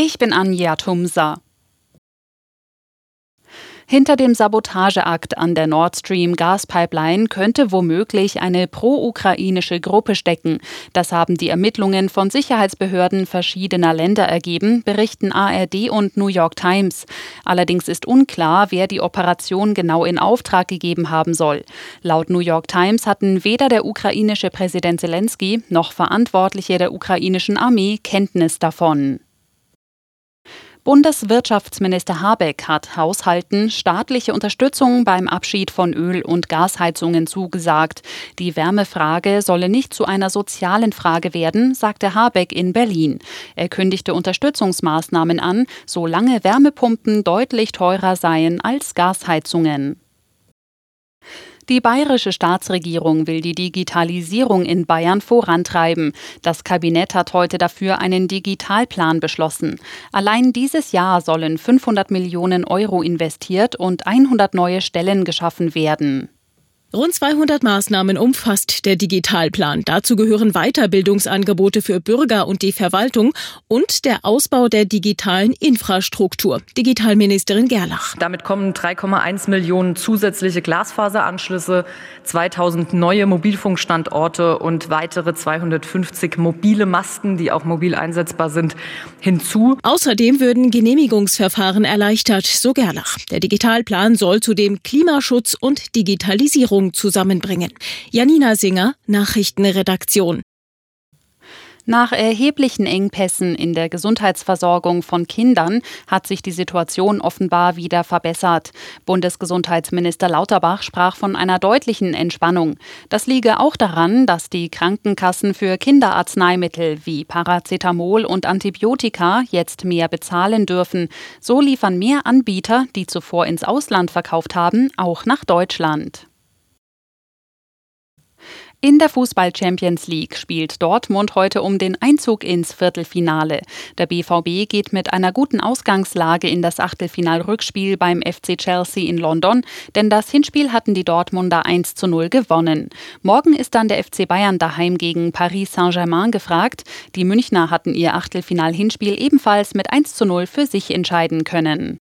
Ich bin Anja Tumsa. Hinter dem Sabotageakt an der Nord Stream Gaspipeline könnte womöglich eine pro-ukrainische Gruppe stecken. Das haben die Ermittlungen von Sicherheitsbehörden verschiedener Länder ergeben, berichten ARD und New York Times. Allerdings ist unklar, wer die Operation genau in Auftrag gegeben haben soll. Laut New York Times hatten weder der ukrainische Präsident Zelensky noch Verantwortliche der ukrainischen Armee Kenntnis davon. Bundeswirtschaftsminister Habeck hat Haushalten staatliche Unterstützung beim Abschied von Öl- und Gasheizungen zugesagt. Die Wärmefrage solle nicht zu einer sozialen Frage werden, sagte Habeck in Berlin. Er kündigte Unterstützungsmaßnahmen an, solange Wärmepumpen deutlich teurer seien als Gasheizungen. Die bayerische Staatsregierung will die Digitalisierung in Bayern vorantreiben. Das Kabinett hat heute dafür einen Digitalplan beschlossen. Allein dieses Jahr sollen 500 Millionen Euro investiert und 100 neue Stellen geschaffen werden. Rund 200 Maßnahmen umfasst der Digitalplan. Dazu gehören Weiterbildungsangebote für Bürger und die Verwaltung und der Ausbau der digitalen Infrastruktur. Digitalministerin Gerlach. Damit kommen 3,1 Millionen zusätzliche Glasfaseranschlüsse, 2000 neue Mobilfunkstandorte und weitere 250 mobile Masten, die auch mobil einsetzbar sind, hinzu. Außerdem würden Genehmigungsverfahren erleichtert, so Gerlach. Der Digitalplan soll zudem Klimaschutz und Digitalisierung Regierung zusammenbringen. Janina Singer, Nachrichtenredaktion. Nach erheblichen Engpässen in der Gesundheitsversorgung von Kindern hat sich die Situation offenbar wieder verbessert. Bundesgesundheitsminister Lauterbach sprach von einer deutlichen Entspannung. Das liege auch daran, dass die Krankenkassen für Kinderarzneimittel wie Paracetamol und Antibiotika jetzt mehr bezahlen dürfen. So liefern mehr Anbieter, die zuvor ins Ausland verkauft haben, auch nach Deutschland. In der Fußball Champions League spielt Dortmund heute um den Einzug ins Viertelfinale. Der BVB geht mit einer guten Ausgangslage in das Achtelfinalrückspiel beim FC Chelsea in London, denn das Hinspiel hatten die Dortmunder 1 zu 0 gewonnen. Morgen ist dann der FC Bayern daheim gegen Paris Saint-Germain gefragt. Die Münchner hatten ihr Achtelfinal-Hinspiel ebenfalls mit 1 zu 0 für sich entscheiden können.